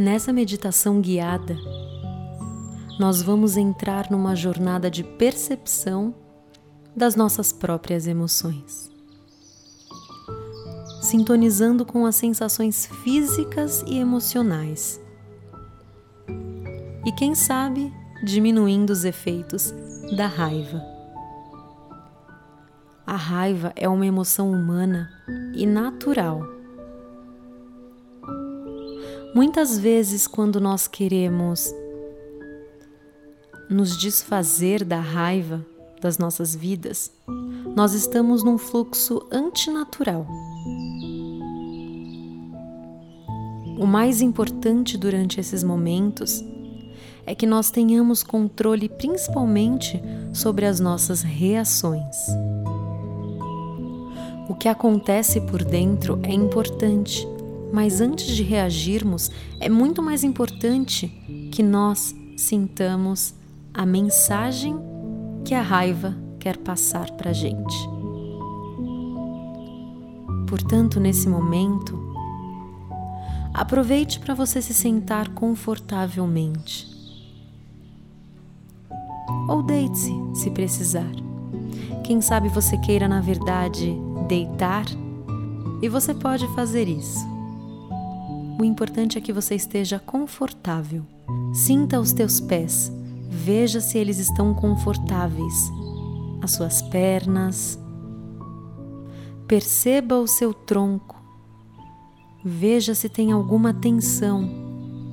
Nessa meditação guiada, nós vamos entrar numa jornada de percepção das nossas próprias emoções, sintonizando com as sensações físicas e emocionais. E quem sabe, diminuindo os efeitos da raiva. A raiva é uma emoção humana e natural. Muitas vezes, quando nós queremos nos desfazer da raiva das nossas vidas, nós estamos num fluxo antinatural. O mais importante durante esses momentos é que nós tenhamos controle principalmente sobre as nossas reações. O que acontece por dentro é importante, mas antes de reagirmos, é muito mais importante que nós sintamos a mensagem que a raiva quer passar para a gente. Portanto, nesse momento, aproveite para você se sentar confortavelmente. Ou deite-se se precisar. Quem sabe você queira, na verdade, deitar e você pode fazer isso. O importante é que você esteja confortável. Sinta os teus pés Veja se eles estão confortáveis, as suas pernas. Perceba o seu tronco. Veja se tem alguma tensão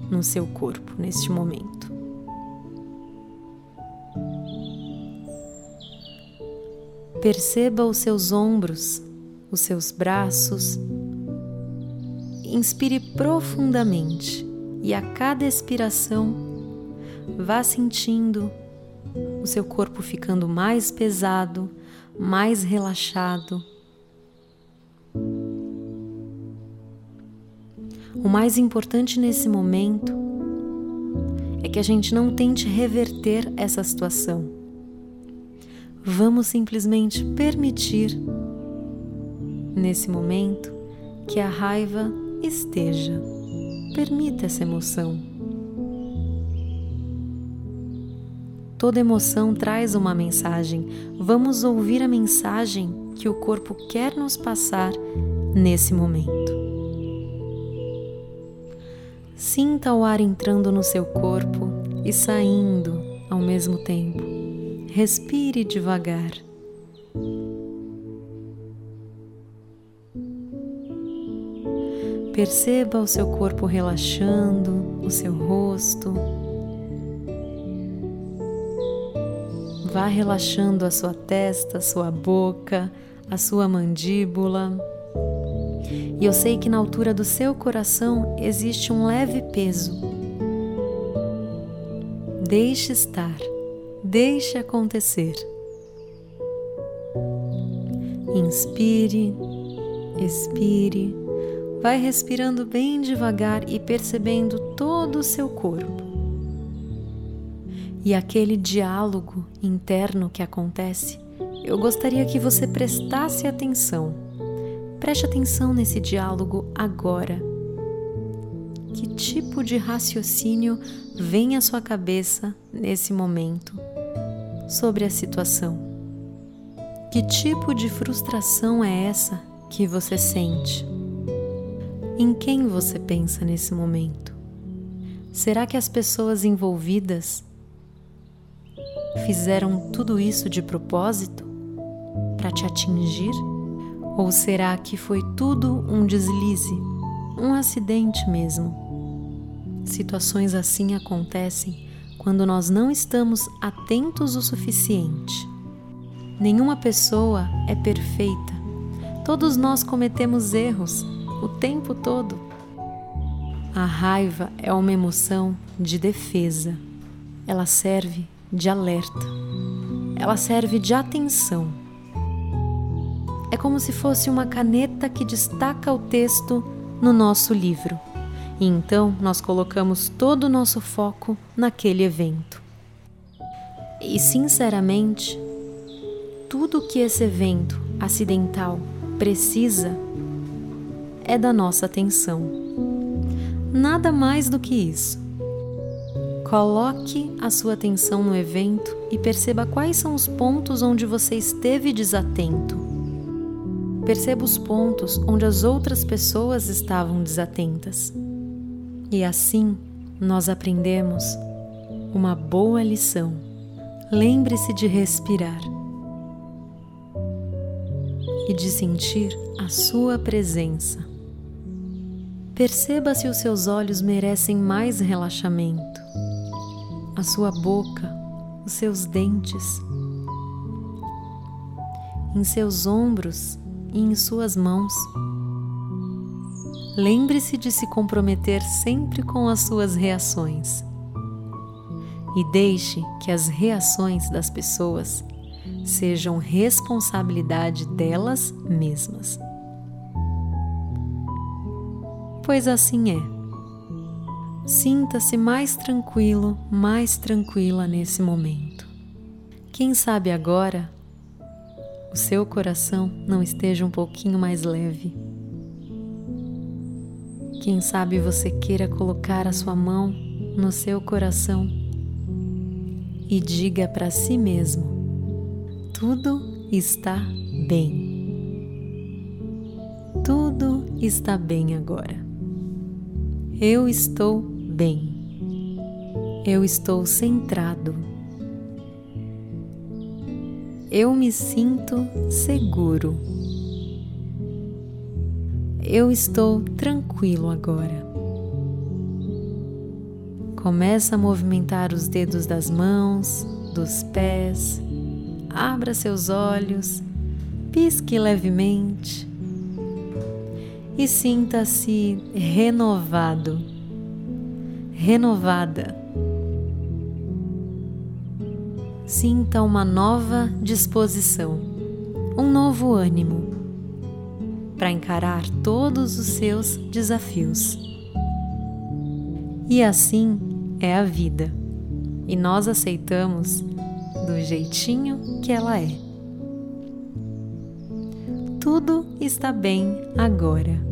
no seu corpo neste momento. Perceba os seus ombros, os seus braços. Inspire profundamente e a cada expiração vá sentindo o seu corpo ficando mais pesado, mais relaxado. O mais importante nesse momento é que a gente não tente reverter essa situação. Vamos simplesmente permitir, nesse momento, que a raiva esteja. Permita essa emoção. Toda emoção traz uma mensagem. Vamos ouvir a mensagem que o corpo quer nos passar nesse momento. Sinta o ar entrando no seu corpo e saindo ao mesmo tempo. Respire devagar. Perceba o seu corpo relaxando, o seu rosto, Vá relaxando a sua testa, a sua boca, a sua mandíbula. E eu sei que na altura do seu coração existe um leve peso. Deixe estar, deixe acontecer. Inspire, expire, vai respirando bem devagar e percebendo todo o seu corpo e aquele diálogo interno que acontece, eu gostaria que você prestasse atenção. Preste atenção nesse diálogo agora. Que tipo de raciocínio vem à sua cabeça nesse momento sobre a situação? Que tipo de frustração é essa que você sente? Em quem você pensa nesse momento? Será que as pessoas envolvidas fizeram tudo isso de propósito? Para te atingir? Ou será que foi tudo um deslize, um acidente mesmo? Situações assim acontecem quando nós não estamos atentos o suficiente. Nenhuma pessoa é perfeita. Todos nós cometemos erros o tempo todo. A raiva é uma emoção de defesa. Ela serve de alerta. Ela serve de atenção. É como se fosse uma caneta que destaca o texto no nosso livro. E então nós colocamos todo o nosso foco naquele evento. E sinceramente, tudo que esse evento acidental precisa é da nossa atenção. Nada mais do que isso. Coloque a sua atenção no evento e perceba quais são os pontos onde você esteve desatento. Perceba os pontos onde as outras pessoas estavam desatentas. E assim nós aprendemos uma boa lição. Lembre-se de respirar e de sentir a sua presença. Perceba se os seus olhos merecem mais relaxamento, a sua boca, os seus dentes, em seus ombros e em suas mãos. Lembre-se de se comprometer sempre com as suas reações e deixe que as reações das pessoas sejam responsabilidade delas mesmas. Pois assim é. Sinta-se mais tranquilo, mais tranquila nesse momento. Quem sabe agora o seu coração não esteja um pouquinho mais leve. Quem sabe você queira colocar a sua mão no seu coração e diga para si mesmo: tudo está bem. Tudo está bem agora. Eu estou bem. Eu estou centrado. Eu me sinto seguro. Eu estou tranquilo agora. Começa a movimentar os dedos das mãos, dos pés, abra seus olhos, pisque levemente e sinta-se renovado, renovada. Sinta uma nova disposição, um novo ânimo para encarar todos os seus desafios. E assim é a vida, e nós aceitamos do jeitinho que ela é. Tudo está bem agora.